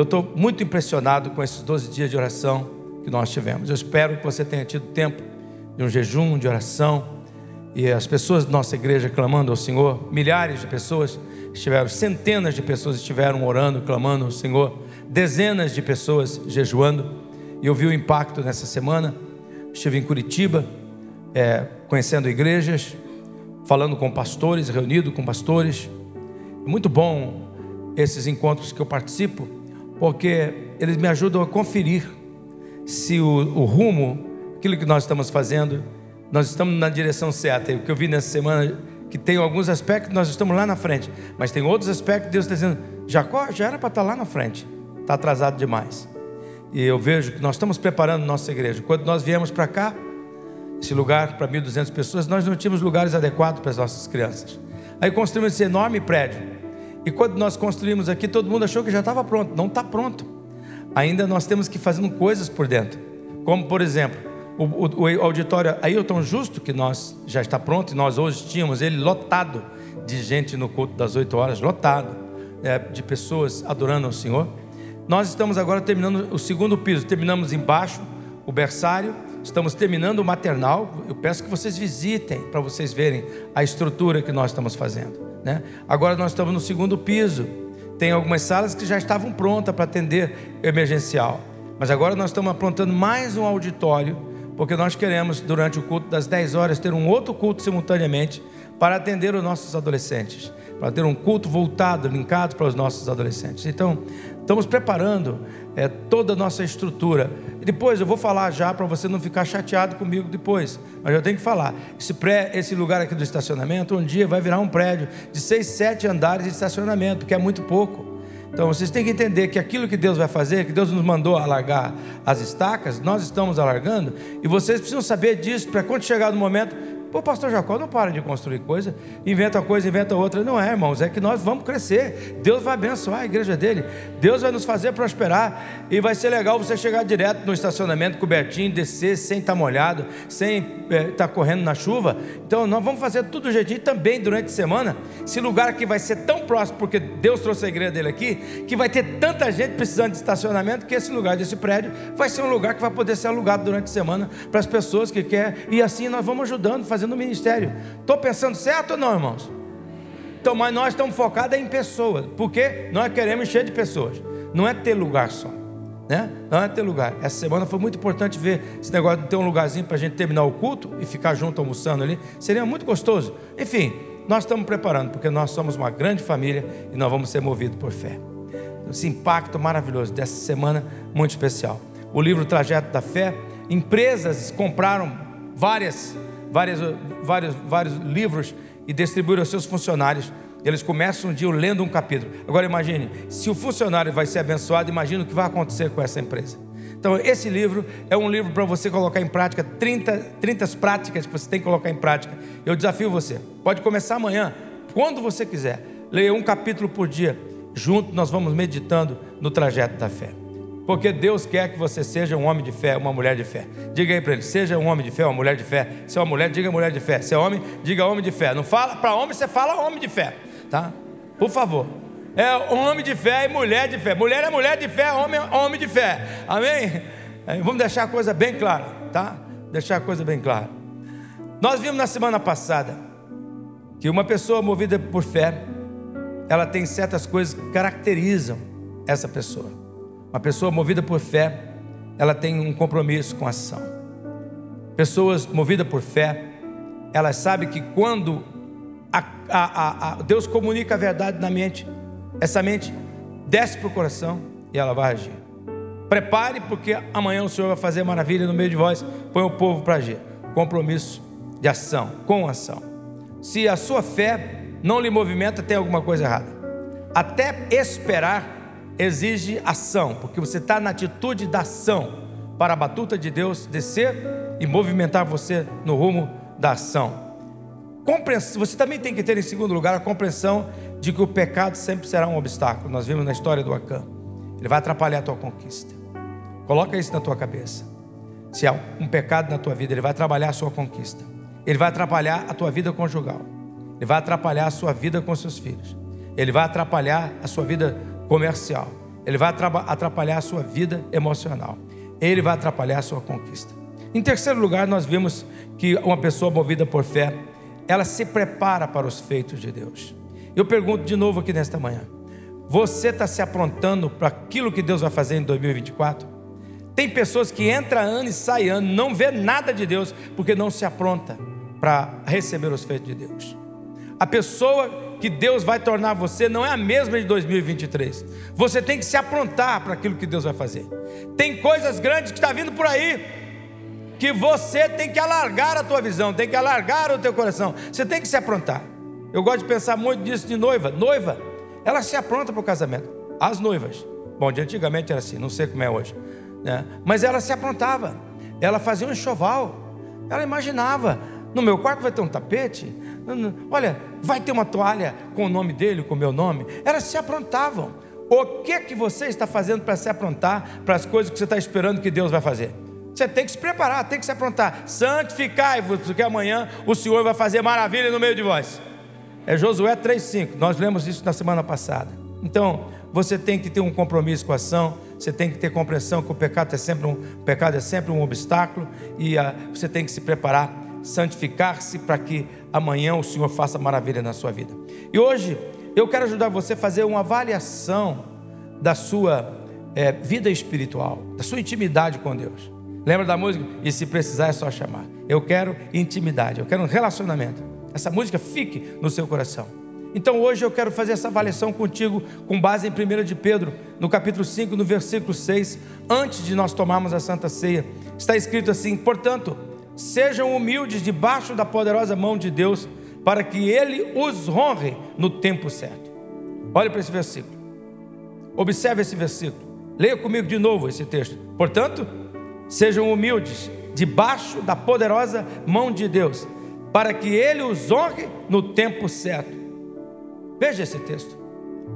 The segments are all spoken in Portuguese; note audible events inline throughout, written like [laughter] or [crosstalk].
Eu estou muito impressionado com esses 12 dias de oração que nós tivemos. Eu espero que você tenha tido tempo de um jejum, de oração, e as pessoas da nossa igreja clamando ao Senhor, milhares de pessoas estiveram, centenas de pessoas estiveram orando, clamando ao Senhor, dezenas de pessoas jejuando, e eu vi o impacto nessa semana. Estive em Curitiba, é, conhecendo igrejas, falando com pastores, reunido com pastores. É muito bom esses encontros que eu participo, porque eles me ajudam a conferir se o, o rumo, aquilo que nós estamos fazendo, nós estamos na direção certa. E o que eu vi nessa semana, que tem alguns aspectos, nós estamos lá na frente, mas tem outros aspectos, Deus está dizendo: Jacó já era para estar lá na frente, está atrasado demais. E eu vejo que nós estamos preparando nossa igreja. Quando nós viemos para cá, esse lugar para 1.200 pessoas, nós não tínhamos lugares adequados para as nossas crianças. Aí construímos esse enorme prédio. E quando nós construímos aqui, todo mundo achou que já estava pronto. Não está pronto. Ainda nós temos que fazer coisas por dentro. Como, por exemplo, o, o, o auditório Ailton Justo, que nós já está pronto, e nós hoje tínhamos ele lotado de gente no culto das 8 horas, lotado é, de pessoas adorando ao Senhor. Nós estamos agora terminando o segundo piso, terminamos embaixo o berçário Estamos terminando o maternal. Eu peço que vocês visitem para vocês verem a estrutura que nós estamos fazendo. Né? Agora nós estamos no segundo piso. Tem algumas salas que já estavam prontas para atender emergencial. Mas agora nós estamos aprontando mais um auditório, porque nós queremos, durante o culto das 10 horas, ter um outro culto simultaneamente para atender os nossos adolescentes, para ter um culto voltado, linkado para os nossos adolescentes. Então, estamos preparando é, toda a nossa estrutura. Depois eu vou falar já para você não ficar chateado comigo depois, mas eu tenho que falar. Esse, pré, esse lugar aqui do estacionamento, um dia vai virar um prédio de seis, sete andares de estacionamento, que é muito pouco. Então vocês têm que entender que aquilo que Deus vai fazer, que Deus nos mandou alargar as estacas, nós estamos alargando, e vocês precisam saber disso para quando chegar no momento, Pô, pastor Jacó não para de construir coisa, inventa uma coisa, inventa outra. Não é, irmãos, é que nós vamos crescer. Deus vai abençoar a igreja dele. Deus vai nos fazer prosperar. E vai ser legal você chegar direto no estacionamento cobertinho, descer sem estar tá molhado, sem estar é, tá correndo na chuva. Então nós vamos fazer tudo do jeitinho também durante a semana. Esse lugar aqui vai ser tão próximo, porque Deus trouxe a igreja dele aqui, que vai ter tanta gente precisando de estacionamento, que esse lugar desse prédio vai ser um lugar que vai poder ser alugado durante a semana para as pessoas que querem. E assim nós vamos ajudando, fazendo fazendo o ministério. Estou pensando certo ou não, irmãos? Então, mas nós estamos focados em pessoas, porque nós queremos encher de pessoas, não é ter lugar só, né? Não é ter lugar. Essa semana foi muito importante ver esse negócio de ter um lugarzinho para a gente terminar o culto e ficar junto almoçando ali, seria muito gostoso. Enfim, nós estamos preparando, porque nós somos uma grande família e nós vamos ser movidos por fé. Esse impacto maravilhoso dessa semana, muito especial. O livro Trajeto da Fé, empresas compraram várias várias, vários, vários livros e distribuíram aos seus funcionários. Eles começam um dia lendo um capítulo. Agora imagine, se o funcionário vai ser abençoado, imagine o que vai acontecer com essa empresa. Então, esse livro é um livro para você colocar em prática 30, 30 práticas que você tem que colocar em prática. Eu desafio você. Pode começar amanhã, quando você quiser. Leia um capítulo por dia. Junto nós vamos meditando no trajeto da fé. Porque Deus quer que você seja um homem de fé, uma mulher de fé. Diga aí para ele: seja um homem de fé, uma mulher de fé. Se é uma mulher, diga mulher de fé. Se é homem, diga homem de fé. Não fala para homem, você fala homem de fé, tá? Por favor. É homem de fé e mulher de fé. Mulher é mulher de fé, homem é homem de fé. Amém? Vamos deixar a coisa bem clara, tá? Deixar a coisa bem clara. Nós vimos na semana passada que uma pessoa movida por fé, ela tem certas coisas que caracterizam essa pessoa. Uma pessoa movida por fé, ela tem um compromisso com a ação. Pessoas movidas por fé, elas sabem que quando a, a, a, Deus comunica a verdade na mente, essa mente desce para o coração e ela vai agir. Prepare, porque amanhã o Senhor vai fazer maravilha no meio de vós. Põe o povo para agir. Compromisso de ação, com ação. Se a sua fé não lhe movimenta, tem alguma coisa errada. Até esperar exige ação, porque você está na atitude da ação para a batuta de Deus descer e movimentar você no rumo da ação. Você também tem que ter, em segundo lugar, a compreensão de que o pecado sempre será um obstáculo. Nós vimos na história do Acã. Ele vai atrapalhar a tua conquista. Coloca isso na tua cabeça. Se há um pecado na tua vida, ele vai trabalhar a sua conquista. Ele vai atrapalhar a tua vida conjugal. Ele vai atrapalhar a sua vida com seus filhos. Ele vai atrapalhar a sua vida comercial. ele vai atrapalhar a sua vida emocional, ele vai atrapalhar a sua conquista. Em terceiro lugar, nós vimos que uma pessoa movida por fé, ela se prepara para os feitos de Deus. Eu pergunto de novo aqui nesta manhã: você está se aprontando para aquilo que Deus vai fazer em 2024? Tem pessoas que entra ano e sai ano, não vê nada de Deus, porque não se apronta para receber os feitos de Deus. A pessoa que Deus vai tornar você não é a mesma de 2023. Você tem que se aprontar para aquilo que Deus vai fazer. Tem coisas grandes que está vindo por aí que você tem que alargar a tua visão, tem que alargar o teu coração. Você tem que se aprontar. Eu gosto de pensar muito nisso de noiva. Noiva, ela se apronta para o casamento. As noivas. Bom, de antigamente era assim, não sei como é hoje. Né? Mas ela se aprontava. Ela fazia um enxoval. Ela imaginava. No meu quarto vai ter um tapete. Olha, vai ter uma toalha com o nome dele, com o meu nome. Elas se aprontavam. O que que você está fazendo para se aprontar para as coisas que você está esperando que Deus vai fazer? Você tem que se preparar, tem que se aprontar. Santificai-vos, porque amanhã o Senhor vai fazer maravilha no meio de vós. É Josué 3,5. Nós lemos isso na semana passada. Então, você tem que ter um compromisso com a ação, você tem que ter compreensão que o pecado é sempre um, pecado é sempre um obstáculo e uh, você tem que se preparar, santificar-se para que amanhã o Senhor faça maravilha na sua vida. E hoje eu quero ajudar você a fazer uma avaliação da sua é, vida espiritual, da sua intimidade com Deus. Lembra da música? E se precisar é só chamar. Eu quero intimidade, eu quero um relacionamento. Essa música fique no seu coração. Então hoje eu quero fazer essa avaliação contigo com base em 1 de Pedro, no capítulo 5, no versículo 6, antes de nós tomarmos a Santa Ceia. Está escrito assim: "Portanto, sejam humildes debaixo da poderosa mão de Deus, para que ele os honre no tempo certo." Olhe para esse versículo. Observe esse versículo. Leia comigo de novo esse texto. Portanto, sejam humildes debaixo da poderosa mão de Deus, para que ele os honre no tempo certo. Veja esse texto.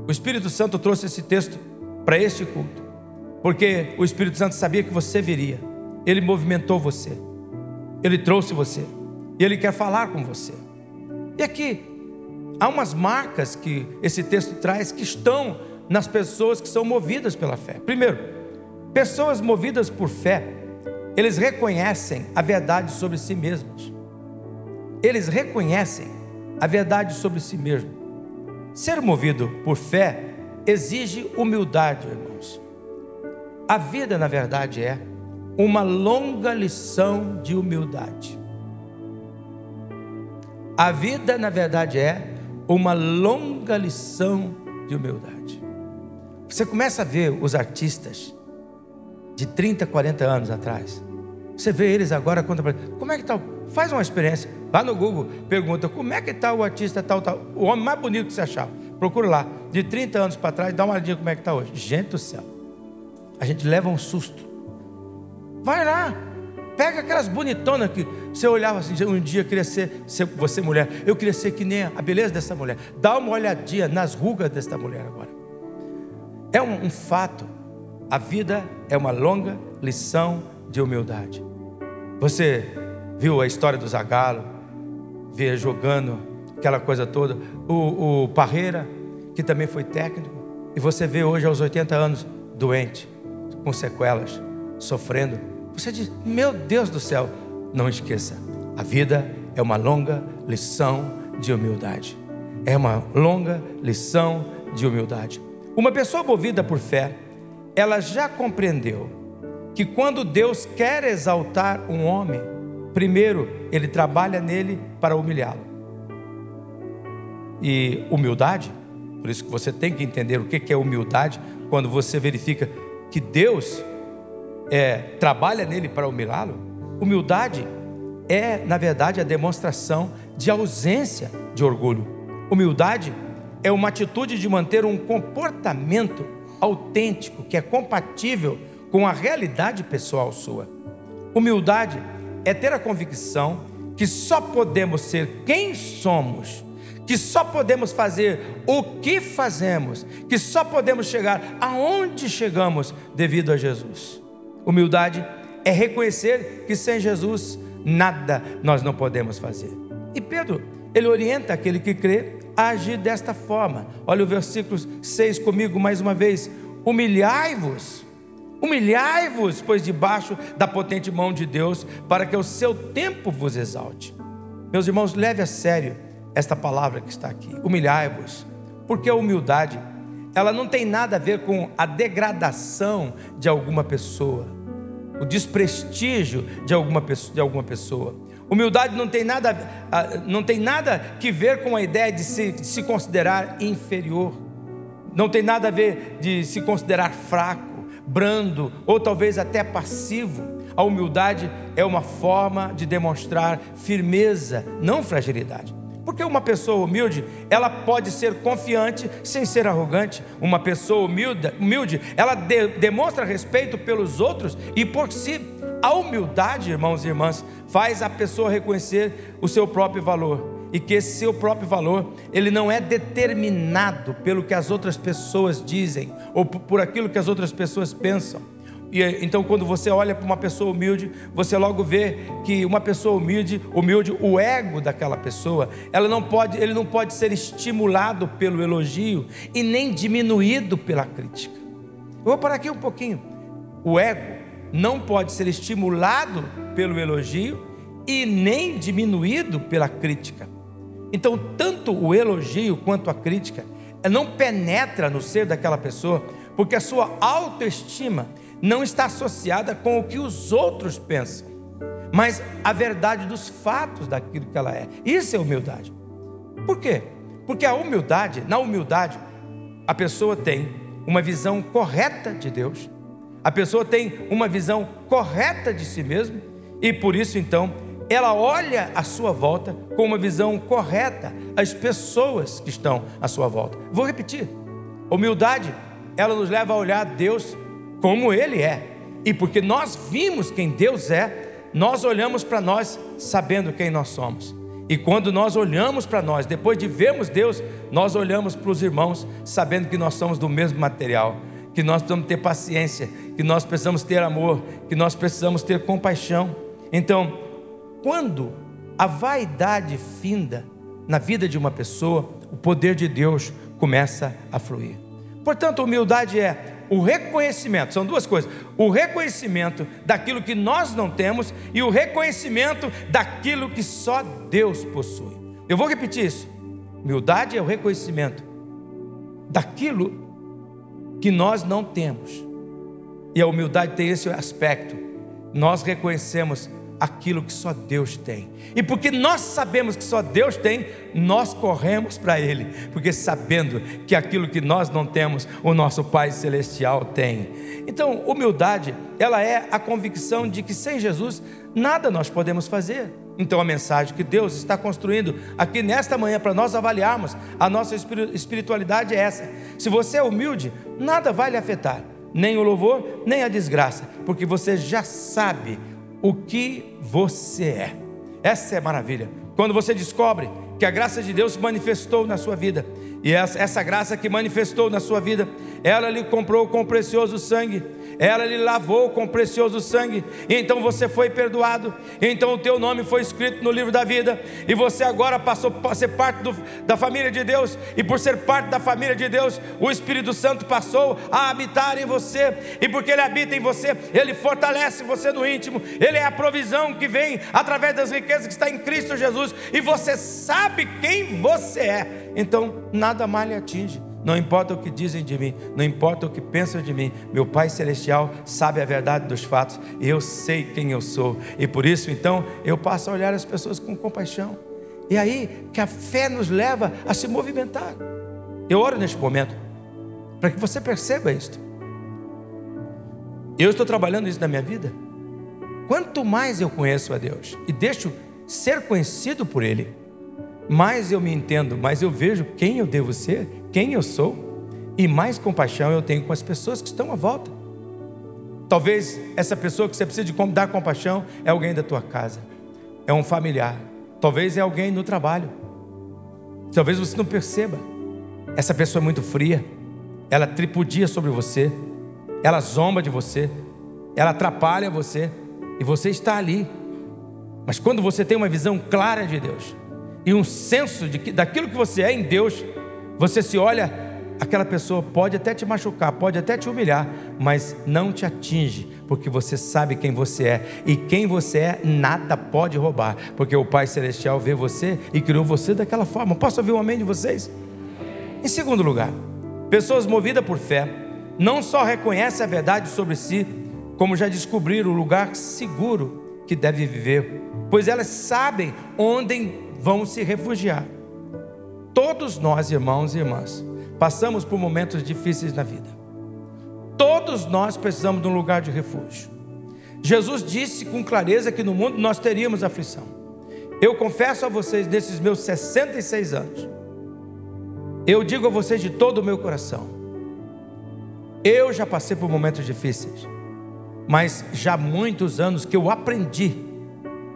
O Espírito Santo trouxe esse texto para este culto, porque o Espírito Santo sabia que você viria. Ele movimentou você. Ele trouxe você. E ele quer falar com você. E aqui há umas marcas que esse texto traz que estão nas pessoas que são movidas pela fé. Primeiro, pessoas movidas por fé, eles reconhecem a verdade sobre si mesmos. Eles reconhecem a verdade sobre si mesmos. Ser movido por fé exige humildade, irmãos. A vida, na verdade, é uma longa lição de humildade. A vida, na verdade, é uma longa lição de humildade. Você começa a ver os artistas de 30, 40 anos atrás. Você vê eles agora, conta para como é que está? Faz uma experiência. Lá no Google, pergunta como é que está o artista tal, tal. O homem mais bonito que você achava. Procura lá. De 30 anos para trás, dá uma olhadinha como é que está hoje. Gente do céu. A gente leva um susto. Vai lá. Pega aquelas bonitonas que você olhava assim, um dia eu queria ser, ser, você mulher, eu queria ser que nem a beleza dessa mulher. Dá uma olhadinha nas rugas desta mulher agora. É um, um fato. A vida é uma longa lição de humildade. Você viu a história do Zagalo, vê jogando aquela coisa toda. O, o Parreira, que também foi técnico, e você vê hoje aos 80 anos doente, com sequelas, sofrendo. Você diz: Meu Deus do céu, não esqueça, a vida é uma longa lição de humildade. É uma longa lição de humildade. Uma pessoa movida por fé, ela já compreendeu que quando Deus quer exaltar um homem, primeiro ele trabalha nele para humilhá-lo. E humildade, por isso que você tem que entender o que é humildade, quando você verifica que Deus é, trabalha nele para humilhá-lo. Humildade é, na verdade, a demonstração de ausência de orgulho. Humildade é uma atitude de manter um comportamento autêntico que é compatível com a realidade pessoal sua. Humildade é ter a convicção que só podemos ser quem somos, que só podemos fazer o que fazemos, que só podemos chegar aonde chegamos devido a Jesus. Humildade é reconhecer que sem Jesus nada nós não podemos fazer. E Pedro, ele orienta aquele que crê a agir desta forma. Olha o versículo 6 comigo mais uma vez humilhai-vos. Humilhai-vos, pois debaixo da potente mão de Deus, para que o seu tempo vos exalte. Meus irmãos, leve a sério esta palavra que está aqui. Humilhai-vos. Porque a humildade, ela não tem nada a ver com a degradação de alguma pessoa, o desprestígio de alguma. De alguma pessoa. Humildade não tem, nada, não tem nada que ver com a ideia de se, de se considerar inferior, não tem nada a ver de se considerar fraco, brando ou talvez até passivo. A humildade é uma forma de demonstrar firmeza, não fragilidade. Porque uma pessoa humilde, ela pode ser confiante sem ser arrogante. Uma pessoa humilde, humilde ela de, demonstra respeito pelos outros e por si. A humildade, irmãos e irmãs, faz a pessoa reconhecer o seu próprio valor e que esse seu próprio valor, ele não é determinado pelo que as outras pessoas dizem ou por aquilo que as outras pessoas pensam. E então, quando você olha para uma pessoa humilde, você logo vê que uma pessoa humilde, humilde, o ego daquela pessoa, ela não pode, ele não pode ser estimulado pelo elogio e nem diminuído pela crítica. Eu vou parar aqui um pouquinho. O ego não pode ser estimulado pelo elogio e nem diminuído pela crítica. Então, tanto o elogio quanto a crítica não penetra no ser daquela pessoa, porque a sua autoestima não está associada com o que os outros pensam, mas a verdade dos fatos daquilo que ela é. Isso é humildade. Por quê? Porque a humildade, na humildade, a pessoa tem uma visão correta de Deus, a pessoa tem uma visão correta de si mesmo, e por isso então ela olha à sua volta com uma visão correta as pessoas que estão à sua volta. Vou repetir: humildade, ela nos leva a olhar Deus como Ele é. E porque nós vimos quem Deus é, nós olhamos para nós sabendo quem nós somos. E quando nós olhamos para nós, depois de vermos Deus, nós olhamos para os irmãos sabendo que nós somos do mesmo material, que nós precisamos ter paciência, que nós precisamos ter amor, que nós precisamos ter compaixão. Então, quando a vaidade finda na vida de uma pessoa, o poder de Deus começa a fluir. Portanto, humildade é o reconhecimento, são duas coisas: o reconhecimento daquilo que nós não temos e o reconhecimento daquilo que só Deus possui. Eu vou repetir isso. Humildade é o reconhecimento daquilo que nós não temos. E a humildade tem esse aspecto. Nós reconhecemos aquilo que só Deus tem. E porque nós sabemos que só Deus tem, nós corremos para Ele, porque sabendo que aquilo que nós não temos, o nosso Pai Celestial tem. Então, humildade, ela é a convicção de que sem Jesus nada nós podemos fazer. Então, a mensagem que Deus está construindo aqui nesta manhã para nós avaliarmos a nossa espiritualidade é essa: se você é humilde, nada vai lhe afetar, nem o louvor, nem a desgraça, porque você já sabe o que você é. Essa é maravilha. Quando você descobre que a graça de Deus manifestou na sua vida, e essa, essa graça que manifestou na sua vida, ela lhe comprou com precioso sangue ela lhe lavou com precioso sangue, então você foi perdoado, então o teu nome foi escrito no livro da vida, e você agora passou a ser parte do, da família de Deus, e por ser parte da família de Deus, o Espírito Santo passou a habitar em você, e porque ele habita em você, ele fortalece você no íntimo, ele é a provisão que vem através das riquezas que está em Cristo Jesus, e você sabe quem você é, então nada mais lhe atinge. Não importa o que dizem de mim, não importa o que pensam de mim, meu Pai Celestial sabe a verdade dos fatos e eu sei quem eu sou, e por isso então eu passo a olhar as pessoas com compaixão. E aí que a fé nos leva a se movimentar. Eu oro neste momento para que você perceba isto. Eu estou trabalhando isso na minha vida. Quanto mais eu conheço a Deus e deixo ser conhecido por Ele, mais eu me entendo, mais eu vejo quem eu devo ser, quem eu sou, e mais compaixão eu tenho com as pessoas que estão à volta. Talvez essa pessoa que você precisa de dar compaixão é alguém da tua casa, é um familiar, talvez é alguém no trabalho. Talvez você não perceba. Essa pessoa é muito fria, ela tripudia sobre você, ela zomba de você, ela atrapalha você, e você está ali. Mas quando você tem uma visão clara de Deus, e um senso de que, daquilo que você é em Deus, você se olha aquela pessoa pode até te machucar, pode até te humilhar, mas não te atinge, porque você sabe quem você é. E quem você é, nada pode roubar, porque o Pai Celestial vê você e criou você daquela forma. Posso ouvir um amém de vocês? Em segundo lugar, pessoas movidas por fé não só reconhecem a verdade sobre si, como já descobriram o lugar seguro que deve viver, pois elas sabem onde vão se refugiar. Todos nós, irmãos e irmãs, passamos por momentos difíceis na vida. Todos nós precisamos de um lugar de refúgio. Jesus disse com clareza que no mundo nós teríamos aflição. Eu confesso a vocês, nesses meus 66 anos, eu digo a vocês de todo o meu coração, eu já passei por momentos difíceis, mas já há muitos anos que eu aprendi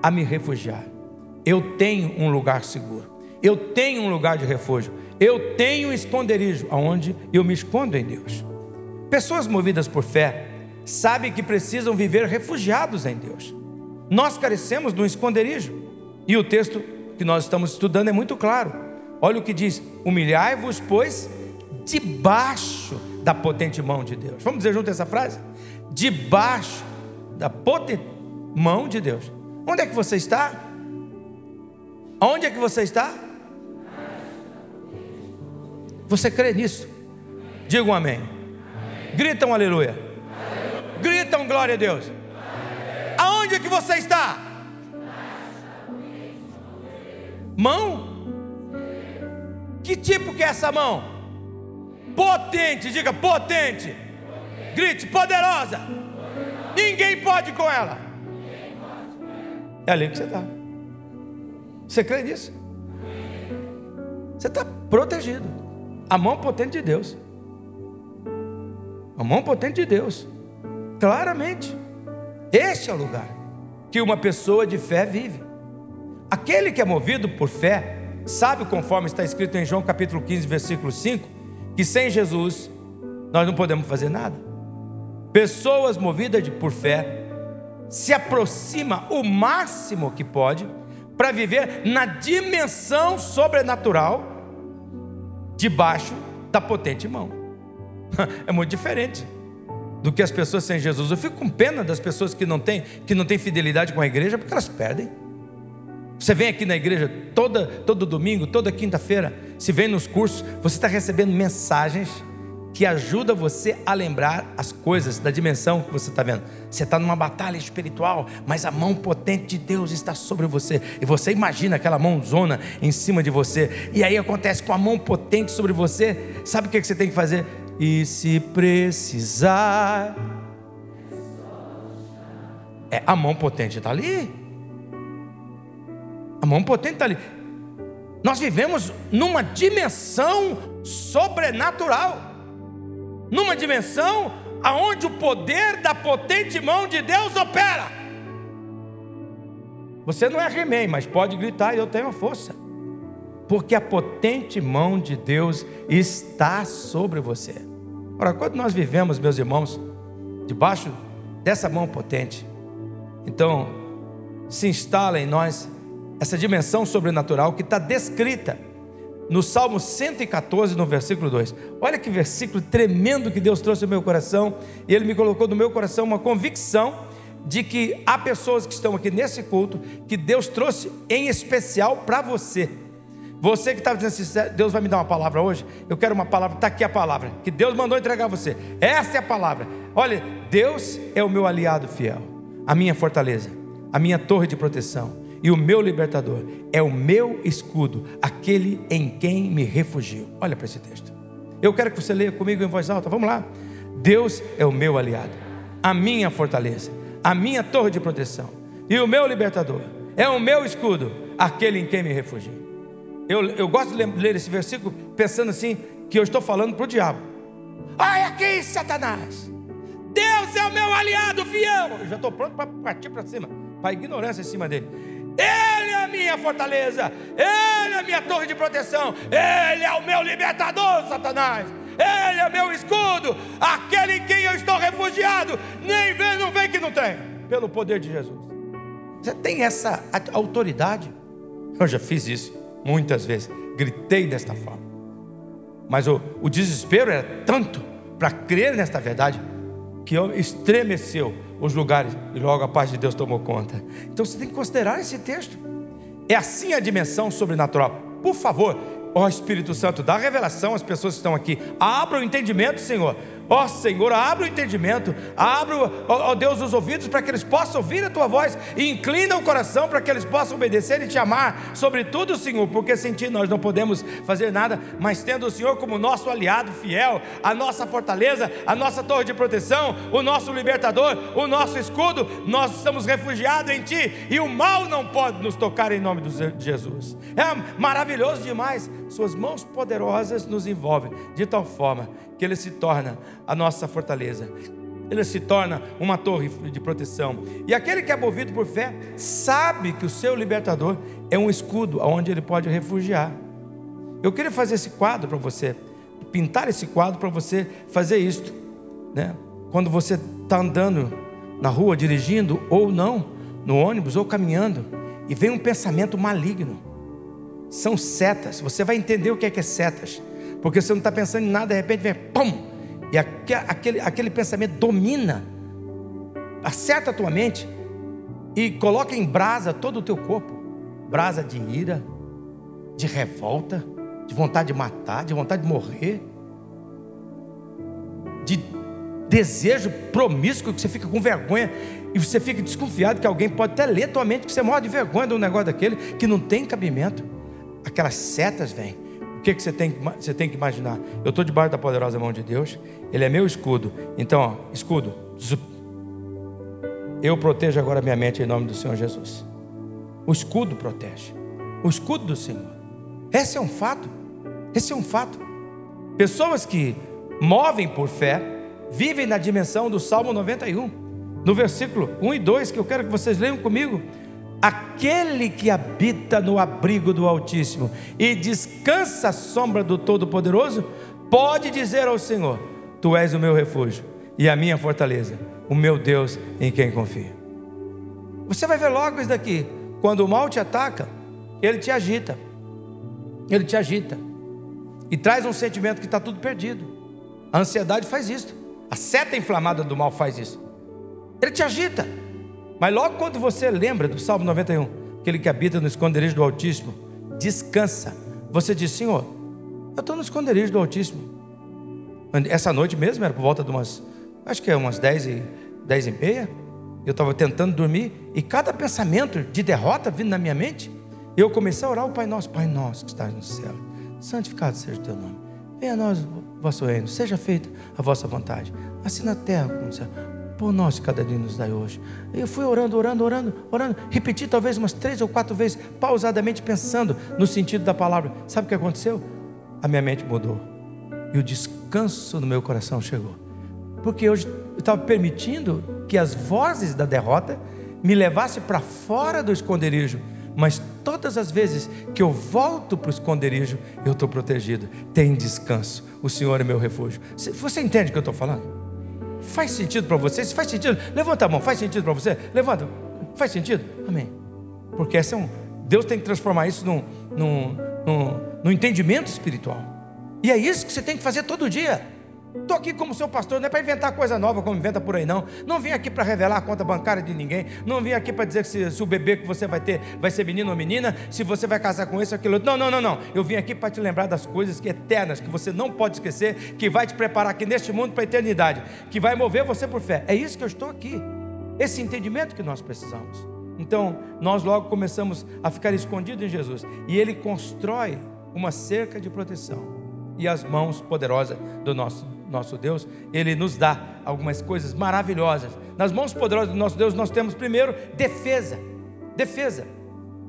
a me refugiar. Eu tenho um lugar seguro, eu tenho um lugar de refúgio, eu tenho um esconderijo aonde eu me escondo em Deus. Pessoas movidas por fé sabem que precisam viver refugiados em Deus. Nós carecemos de um esconderijo, e o texto que nós estamos estudando é muito claro. Olha o que diz: humilhai-vos, pois, debaixo da potente mão de Deus. Vamos dizer junto essa frase? Debaixo da potente mão de Deus. Onde é que você está? Onde é que você está? Você crê nisso? Diga um amém. Gritam aleluia. Gritam glória a Deus. Aonde é que você está? Mão? Que tipo que é essa mão? Potente, diga potente. Grite, poderosa. Ninguém pode com ela. É ali que você está. Você crê nisso? Você está protegido. A mão potente de Deus. A mão potente de Deus. Claramente. Este é o lugar que uma pessoa de fé vive. Aquele que é movido por fé, sabe conforme está escrito em João capítulo 15, versículo 5, que sem Jesus nós não podemos fazer nada. Pessoas movidas por fé se aproxima o máximo que pode para viver na dimensão sobrenatural debaixo da potente mão. [laughs] É muito diferente do que as pessoas sem Jesus. Eu fico com pena das pessoas que não têm, que não têm fidelidade com a igreja, porque elas perdem. Você vem aqui na igreja toda, todo domingo, toda quinta-feira, se vem nos cursos, você está recebendo mensagens que ajuda você a lembrar as coisas da dimensão que você está vendo. Você está numa batalha espiritual, mas a mão potente de Deus está sobre você. E você imagina aquela mãozona em cima de você. E aí acontece com a mão potente sobre você. Sabe o que você tem que fazer? E se precisar. É, a mão potente está ali. A mão potente está ali. Nós vivemos numa dimensão sobrenatural numa dimensão aonde o poder da potente mão de Deus opera. Você não é He-Man, mas pode gritar: Eu tenho a força. Porque a potente mão de Deus está sobre você. Ora, quando nós vivemos, meus irmãos, debaixo dessa mão potente, então se instala em nós essa dimensão sobrenatural que está descrita no Salmo 114, no versículo 2. Olha que versículo tremendo que Deus trouxe ao meu coração, e Ele me colocou no meu coração uma convicção de que há pessoas que estão aqui nesse culto que Deus trouxe em especial para você. Você que está dizendo assim, Deus vai me dar uma palavra hoje, eu quero uma palavra, está aqui a palavra, que Deus mandou entregar a você. Essa é a palavra. Olha, Deus é o meu aliado fiel, a minha fortaleza, a minha torre de proteção e o meu libertador é o meu escudo, aquele em quem me refugio. Olha para esse texto. Eu quero que você leia comigo em voz alta. Vamos lá. Deus é o meu aliado, a minha fortaleza, a minha torre de proteção e o meu libertador é o meu escudo, aquele em quem me refugio. Eu, eu gosto de ler esse versículo pensando assim que eu estou falando para o diabo. Olha aqui, Satanás. Deus é o meu aliado fiel. Eu já estou pronto para partir para cima, para ignorância em cima dele. Ele é a minha fortaleza, Ele é a minha torre de proteção, Ele é o meu libertador, Satanás. Ele é meu escudo, aquele em quem eu estou refugiado. Nem vê, não vem que não tem, pelo poder de Jesus. Você tem essa autoridade? Eu já fiz isso muitas vezes, gritei desta forma. Mas o, o desespero era tanto para crer nesta verdade que estremeceu os lugares e logo a paz de Deus tomou conta. Então você tem que considerar esse texto. É assim a dimensão sobrenatural. Por favor, ó Espírito Santo, dá revelação às pessoas que estão aqui. Abra o entendimento, Senhor. Ó Senhor, abre o entendimento, abre, ó Deus, os ouvidos para que eles possam ouvir a tua voz e inclina o coração para que eles possam obedecer e te amar, sobretudo, Senhor, porque sem ti nós não podemos fazer nada, mas tendo o Senhor como nosso aliado fiel, a nossa fortaleza, a nossa torre de proteção, o nosso libertador, o nosso escudo, nós estamos refugiados em ti e o mal não pode nos tocar em nome de Jesus. É maravilhoso demais, suas mãos poderosas nos envolvem de tal forma que ele se torna a nossa fortaleza. Ele se torna uma torre de proteção. E aquele que é movido por fé sabe que o seu libertador é um escudo aonde ele pode refugiar. Eu queria fazer esse quadro para você, pintar esse quadro para você fazer isto, né? Quando você está andando na rua, dirigindo ou não, no ônibus ou caminhando, e vem um pensamento maligno. São setas. Você vai entender o que é que é setas. Porque você não está pensando em nada, de repente vem pum! E aquele, aquele pensamento domina, acerta a tua mente e coloca em brasa todo o teu corpo brasa de ira, de revolta, de vontade de matar, de vontade de morrer, de desejo promíscuo que você fica com vergonha e você fica desconfiado que alguém pode até ler tua mente que você morre de vergonha de um negócio daquele que não tem cabimento. Aquelas setas vêm o que, que você, tem, você tem que imaginar? Eu estou debaixo da poderosa mão de Deus, Ele é meu escudo. Então, ó, escudo, eu protejo agora minha mente em nome do Senhor Jesus. O escudo protege, o escudo do Senhor. Esse é um fato, esse é um fato. Pessoas que movem por fé, vivem na dimensão do Salmo 91, no versículo 1 e 2, que eu quero que vocês leiam comigo. Aquele que habita no abrigo do Altíssimo e descansa à sombra do Todo-Poderoso, pode dizer ao Senhor: Tu és o meu refúgio e a minha fortaleza, o meu Deus em quem confio. Você vai ver logo isso daqui. Quando o mal te ataca, ele te agita. Ele te agita. E traz um sentimento que está tudo perdido. A ansiedade faz isso. A seta inflamada do mal faz isso. Ele te agita. Mas logo quando você lembra do Salmo 91, aquele que habita no esconderijo do Altíssimo, descansa. Você diz, Senhor, eu estou no esconderijo do Altíssimo. Essa noite mesmo, era por volta de umas, acho que é umas 10 e, 10 e meia. Eu estava tentando dormir e cada pensamento de derrota vindo na minha mente, eu comecei a orar o Pai Nosso, Pai Nosso que estás no céu, santificado seja o teu nome. Venha a nós o vosso reino, seja feita a vossa vontade, assim na terra como no céu por nós cada dia nos dai hoje. Eu fui orando, orando, orando, orando, repeti talvez umas três ou quatro vezes, pausadamente pensando no sentido da palavra. Sabe o que aconteceu? A minha mente mudou e o descanso no meu coração chegou, porque hoje eu estava permitindo que as vozes da derrota me levassem para fora do esconderijo. Mas todas as vezes que eu volto para o esconderijo, eu estou protegido. Tem descanso. O Senhor é meu refúgio. Você entende o que eu estou falando? Faz sentido para você? Se faz sentido, levanta a mão. Faz sentido para você? Levanta. Faz sentido? Amém. Porque essa é um, Deus tem que transformar isso num, num, num, num entendimento espiritual. E é isso que você tem que fazer todo dia. Estou aqui como seu pastor, não é para inventar coisa nova como inventa por aí, não. Não vim aqui para revelar a conta bancária de ninguém. Não vim aqui para dizer se, se, o bebê que você vai ter vai ser menino ou menina, se você vai casar com esse ou aquilo. Não, não, não, não. Eu vim aqui para te lembrar das coisas que eternas, que você não pode esquecer, que vai te preparar aqui neste mundo para a eternidade, que vai mover você por fé. É isso que eu estou aqui. Esse entendimento que nós precisamos. Então, nós logo começamos a ficar escondidos em Jesus. E Ele constrói uma cerca de proteção e as mãos poderosas do nosso nosso Deus, Ele nos dá algumas coisas maravilhosas. Nas mãos poderosas do nosso Deus, nós temos primeiro defesa. Defesa.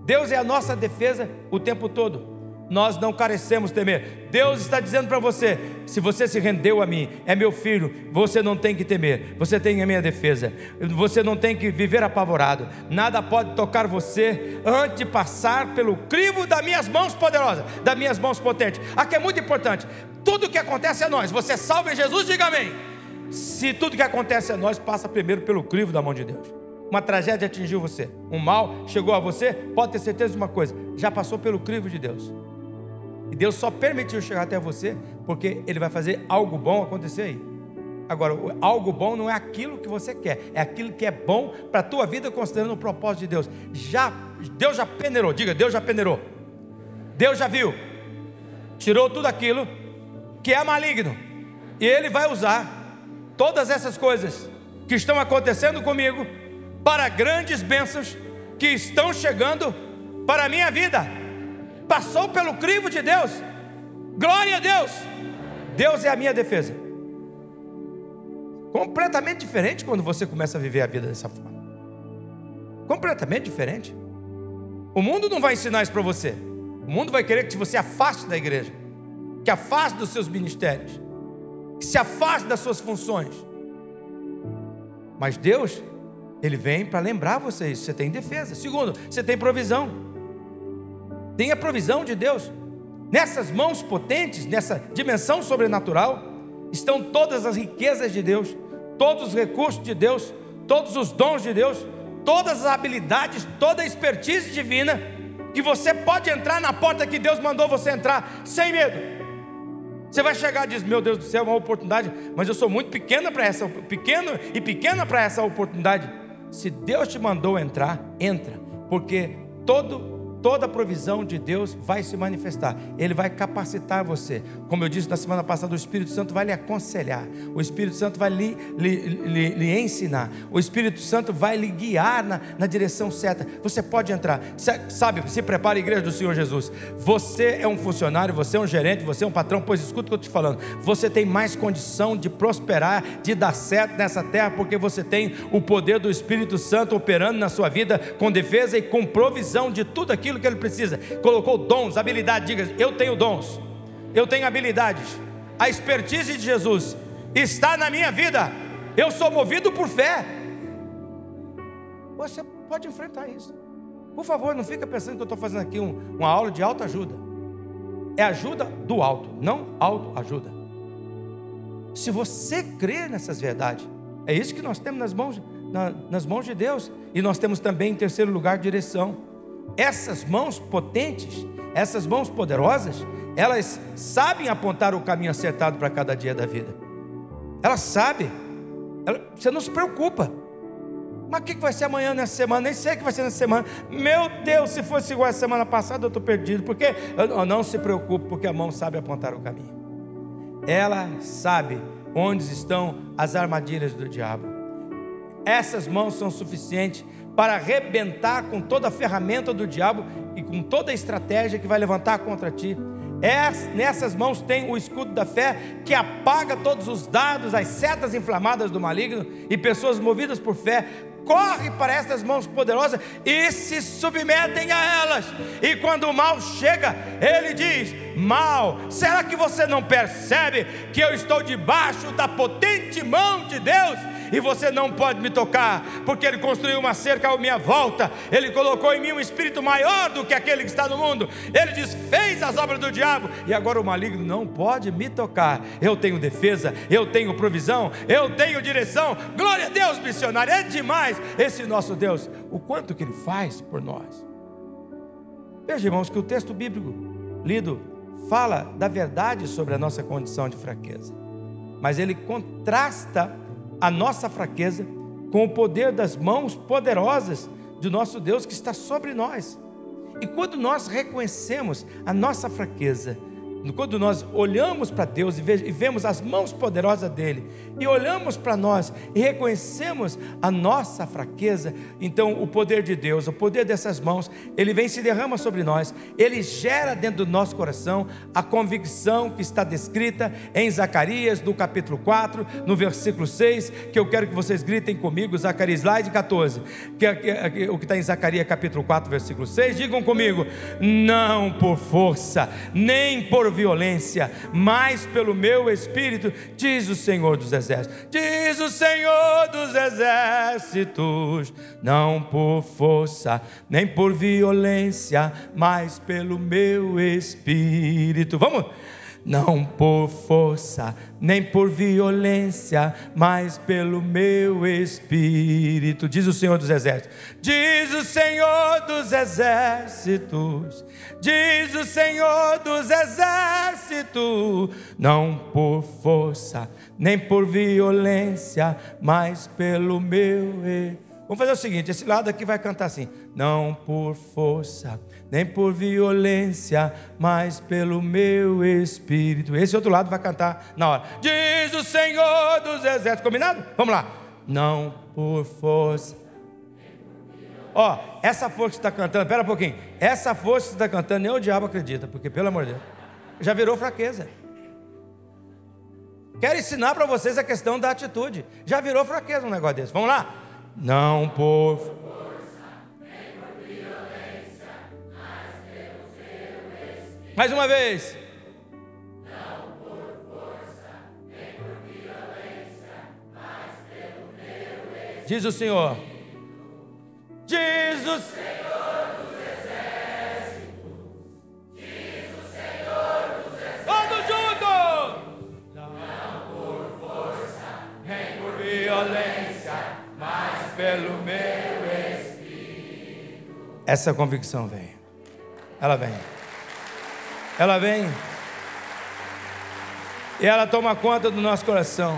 Deus é a nossa defesa o tempo todo nós não carecemos temer. Deus está dizendo para você: se você se rendeu a mim, é meu filho, você não tem que temer, você tem a minha defesa, você não tem que viver apavorado, nada pode tocar você antes de passar pelo crivo das minhas mãos poderosas, das minhas mãos potentes. Aqui é muito importante: tudo que acontece a nós, você salva em Jesus, diga amém. Se tudo que acontece a nós passa primeiro pelo crivo da mão de Deus. Uma tragédia atingiu você, um mal chegou a você, pode ter certeza de uma coisa: já passou pelo crivo de Deus. E Deus só permitiu chegar até você porque Ele vai fazer algo bom acontecer aí. Agora, algo bom não é aquilo que você quer, é aquilo que é bom para a tua vida, considerando o propósito de Deus. Já, Deus já peneirou, diga, Deus já peneirou. Deus já viu, tirou tudo aquilo que é maligno, e Ele vai usar todas essas coisas que estão acontecendo comigo para grandes bênçãos que estão chegando para a minha vida. Passou pelo crivo de Deus, glória a Deus, Deus é a minha defesa. Completamente diferente quando você começa a viver a vida dessa forma. Completamente diferente. O mundo não vai ensinar isso para você. O mundo vai querer que você afaste da igreja, que afaste dos seus ministérios, que se afaste das suas funções. Mas Deus, Ele vem para lembrar você isso. Você tem defesa. Segundo, você tem provisão. Tem a provisão de Deus. Nessas mãos potentes, nessa dimensão sobrenatural, estão todas as riquezas de Deus, todos os recursos de Deus, todos os dons de Deus, todas as habilidades, toda a expertise divina, que você pode entrar na porta que Deus mandou você entrar sem medo. Você vai chegar e diz: Meu Deus do céu, é uma oportunidade, mas eu sou muito pequena para essa, pequeno e pequena para essa oportunidade. Se Deus te mandou entrar, entra, porque todo toda a provisão de Deus vai se manifestar. Ele vai capacitar você. Como eu disse na semana passada, o Espírito Santo vai lhe aconselhar. O Espírito Santo vai lhe, lhe, lhe, lhe ensinar. O Espírito Santo vai lhe guiar na, na direção certa. Você pode entrar. Sabe, se prepare, igreja do Senhor Jesus. Você é um funcionário, você é um gerente, você é um patrão. Pois escuta o que eu estou te falando. Você tem mais condição de prosperar, de dar certo nessa terra, porque você tem o poder do Espírito Santo operando na sua vida com defesa e com provisão de tudo aquilo aquilo que ele precisa. Colocou dons, habilidade. Diga, eu tenho dons, eu tenho habilidades. A expertise de Jesus está na minha vida. Eu sou movido por fé. Você pode enfrentar isso. Por favor, não fica pensando que eu estou fazendo aqui um, uma aula de autoajuda. É ajuda do alto, não autoajuda. Se você crê nessas verdades, é isso que nós temos nas mãos, na, nas mãos de Deus. E nós temos também, em terceiro lugar, direção essas mãos potentes, essas mãos poderosas, elas sabem apontar o caminho acertado para cada dia da vida. Elas sabem. você não se preocupa. Mas o que vai ser amanhã nessa semana? Nem sei o que vai ser nessa semana. Meu Deus, se fosse igual a semana passada, eu estou perdido. Porque eu, não se preocupe, porque a mão sabe apontar o caminho. Ela sabe onde estão as armadilhas do diabo. Essas mãos são suficientes para arrebentar com toda a ferramenta do diabo e com toda a estratégia que vai levantar contra ti. Nessas mãos tem o escudo da fé que apaga todos os dados, as setas inflamadas do maligno e pessoas movidas por fé corre para essas mãos poderosas e se submetem a elas. E quando o mal chega, ele diz: Mal, será que você não percebe que eu estou debaixo da potente mão de Deus? E você não pode me tocar, porque Ele construiu uma cerca à minha volta, Ele colocou em mim um espírito maior do que aquele que está no mundo, Ele desfez as obras do diabo, e agora o maligno não pode me tocar. Eu tenho defesa, eu tenho provisão, eu tenho direção. Glória a Deus, missionário, é demais esse nosso Deus, o quanto que Ele faz por nós. Veja, irmãos, que o texto bíblico lido fala da verdade sobre a nossa condição de fraqueza, mas ele contrasta a nossa fraqueza com o poder das mãos poderosas de nosso Deus que está sobre nós. E quando nós reconhecemos a nossa fraqueza, quando nós olhamos para Deus e vemos as mãos poderosas dele, e olhamos para nós e reconhecemos a nossa fraqueza, então o poder de Deus, o poder dessas mãos, ele vem e se derrama sobre nós, ele gera dentro do nosso coração a convicção que está descrita em Zacarias, no capítulo 4, no versículo 6, que eu quero que vocês gritem comigo, Zacarias, slide 14, que é, o que está em Zacarias capítulo 4, versículo 6, digam comigo, não por força, nem por violência, mas pelo meu espírito, diz o Senhor dos Exércitos. Diz o Senhor dos Exércitos, não por força, nem por violência, mas pelo meu espírito. Vamos? Não por força, nem por violência, mas pelo meu espírito, diz o Senhor dos Exércitos. Diz o Senhor dos Exércitos, diz o Senhor dos Exércitos, não por força, nem por violência, mas pelo meu. Vamos fazer o seguinte: esse lado aqui vai cantar assim, não por força nem por violência, mas pelo meu espírito. Esse outro lado vai cantar na hora. Diz o Senhor dos Exércitos, combinado? Vamos lá. Não por força. Ó, oh, essa força que está cantando, espera um pouquinho. Essa força que está cantando, nem o diabo acredita, porque pelo amor de Deus, já virou fraqueza. Quero ensinar para vocês a questão da atitude. Já virou fraqueza um negócio desse. Vamos lá? Não por Mais uma vez. Não por força, nem por violência, mas pelo meu espírito. Diz o Senhor. Diz o Senhor dos exércitos. Diz o Senhor dos exércitos. Todos juntos. Não por força, nem por violência, mas pelo meu espírito. Essa convicção vem. Ela vem. Ela vem e ela toma conta do nosso coração.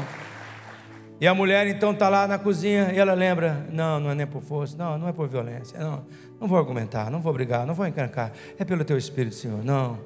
E a mulher então está lá na cozinha e ela lembra: não, não é nem por força, não, não é por violência, não, não vou argumentar, não vou brigar, não vou encrencar, é pelo teu espírito, Senhor, não.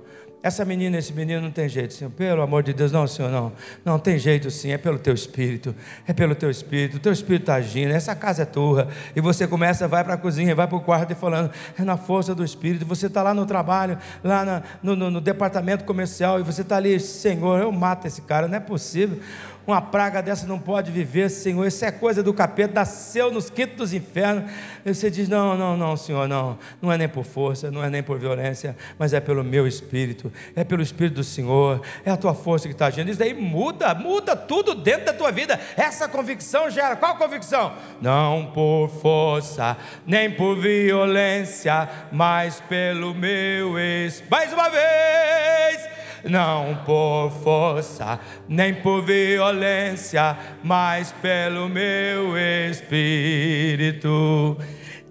Essa menina, esse menino não tem jeito, Senhor. Pelo amor de Deus, não, Senhor, não. Não tem jeito sim, é pelo teu espírito. É pelo teu espírito. O teu espírito está agindo. Essa casa é tua. E você começa, vai para a cozinha, vai para o quarto e falando, é na força do espírito. Você está lá no trabalho, lá na, no, no, no departamento comercial, e você está ali, Senhor, eu mato esse cara, não é possível. Uma praga dessa não pode viver, Senhor. Isso é coisa do capeta, nasceu nos quintos dos infernos. E você diz: Não, não, não, Senhor, não. Não é nem por força, não é nem por violência, mas é pelo meu espírito, é pelo espírito do Senhor, é a tua força que está agindo. Isso daí muda, muda tudo dentro da tua vida. Essa convicção gera qual convicção? Não por força, nem por violência, mas pelo meu espírito. Mais uma vez não por força, nem por violência, mas pelo meu espírito.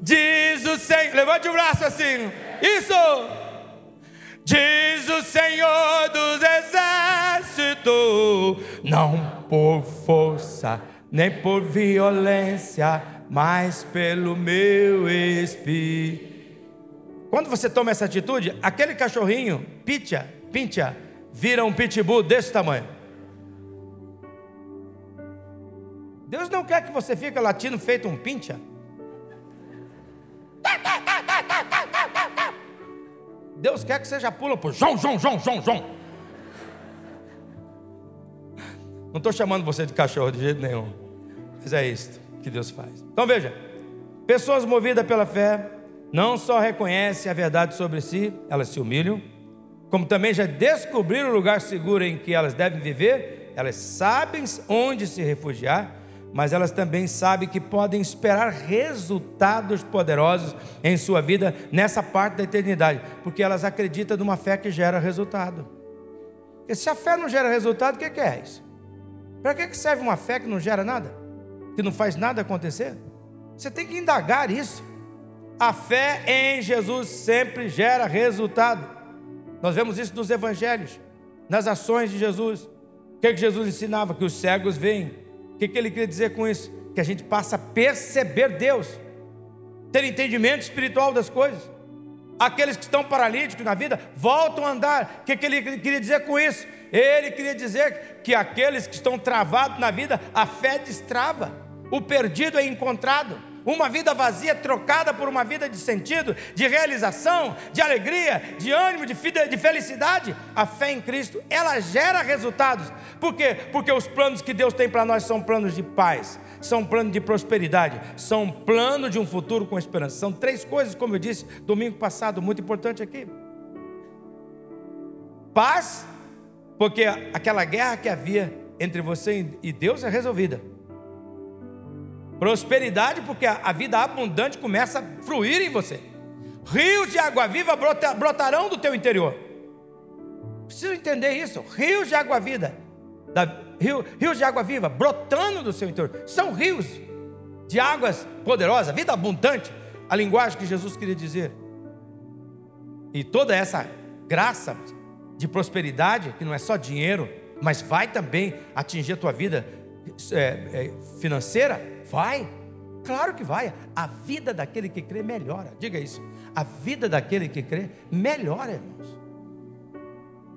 Diz o Senhor, levante o braço assim, isso. Diz o Senhor dos exércitos, não por força, nem por violência, mas pelo meu espírito. Quando você toma essa atitude, aquele cachorrinho, picha, pincha, vira um pitbull desse tamanho. Deus não quer que você fique latindo feito um pincha. Deus quer que você já pula por João, João, João, João, João. Não estou chamando você de cachorro de jeito nenhum. Mas é isso que Deus faz. Então veja: pessoas movidas pela fé não só reconhecem a verdade sobre si, elas se humilham como também já descobriram o lugar seguro em que elas devem viver, elas sabem onde se refugiar, mas elas também sabem que podem esperar resultados poderosos em sua vida nessa parte da eternidade, porque elas acreditam numa fé que gera resultado. E se a fé não gera resultado, o que é isso? Para que serve uma fé que não gera nada? Que não faz nada acontecer? Você tem que indagar isso. A fé em Jesus sempre gera resultado. Nós vemos isso nos evangelhos, nas ações de Jesus. O que, é que Jesus ensinava? Que os cegos veem. O que, é que ele queria dizer com isso? Que a gente passa a perceber Deus, ter entendimento espiritual das coisas. Aqueles que estão paralíticos na vida voltam a andar. O que, é que ele queria dizer com isso? Ele queria dizer que aqueles que estão travados na vida, a fé destrava, o perdido é encontrado. Uma vida vazia trocada por uma vida de sentido, de realização, de alegria, de ânimo, de felicidade. A fé em Cristo, ela gera resultados. Por quê? Porque os planos que Deus tem para nós são planos de paz, são planos de prosperidade, são plano de um futuro com esperança. São três coisas, como eu disse domingo passado, muito importante aqui. Paz, porque aquela guerra que havia entre você e Deus é resolvida. Prosperidade, porque a vida abundante começa a fluir em você. Rios de água viva brotarão do teu interior. Preciso entender isso. Rios de água vida, da, rio, rios de água viva brotando do seu interior. São rios de águas poderosas, vida abundante, a linguagem que Jesus queria dizer. E toda essa graça de prosperidade, que não é só dinheiro, mas vai também atingir a tua vida é, é, financeira, vai. Claro que vai. A vida daquele que crê melhora. Diga isso. A vida daquele que crê melhora, irmãos.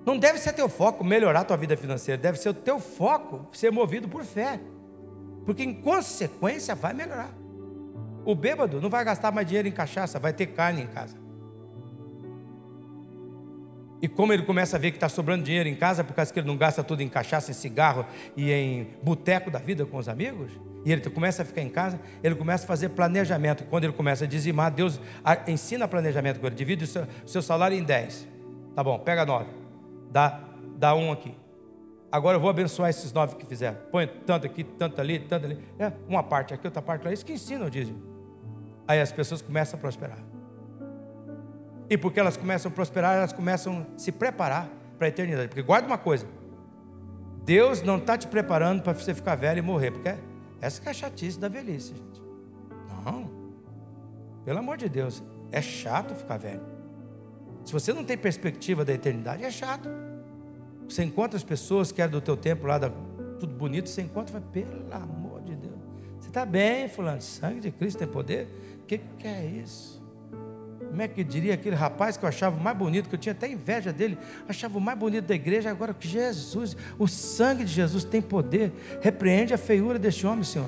Não deve ser teu foco melhorar tua vida financeira, deve ser o teu foco ser movido por fé. Porque em consequência vai melhorar. O bêbado não vai gastar mais dinheiro em cachaça, vai ter carne em casa. E como ele começa a ver que está sobrando dinheiro em casa, por causa que ele não gasta tudo em cachaça, em cigarro e em boteco da vida com os amigos, e ele começa a ficar em casa, ele começa a fazer planejamento. Quando ele começa a dizimar, Deus ensina planejamento com ele. Divide o seu, seu salário em 10. Tá bom, pega 9. Dá, dá um aqui. Agora eu vou abençoar esses nove que fizeram. Põe tanto aqui, tanto ali, tanto ali. É, uma parte aqui, outra parte lá. Isso que ensina o dízimo. Aí as pessoas começam a prosperar. E porque elas começam a prosperar, elas começam a se preparar para a eternidade. Porque guarda uma coisa: Deus não está te preparando para você ficar velho e morrer, porque essa é a chatice da velhice, gente. Não, pelo amor de Deus, é chato ficar velho. Se você não tem perspectiva da eternidade, é chato. Você encontra as pessoas que eram do teu tempo lá, tudo bonito, você encontra e fala, pelo amor de Deus, você está bem, fulano, sangue de Cristo tem poder? O que, que é isso? Como é que diria aquele rapaz que eu achava mais bonito, que eu tinha até inveja dele, achava o mais bonito da igreja, agora que Jesus, o sangue de Jesus tem poder, repreende a feiura deste homem, Senhor.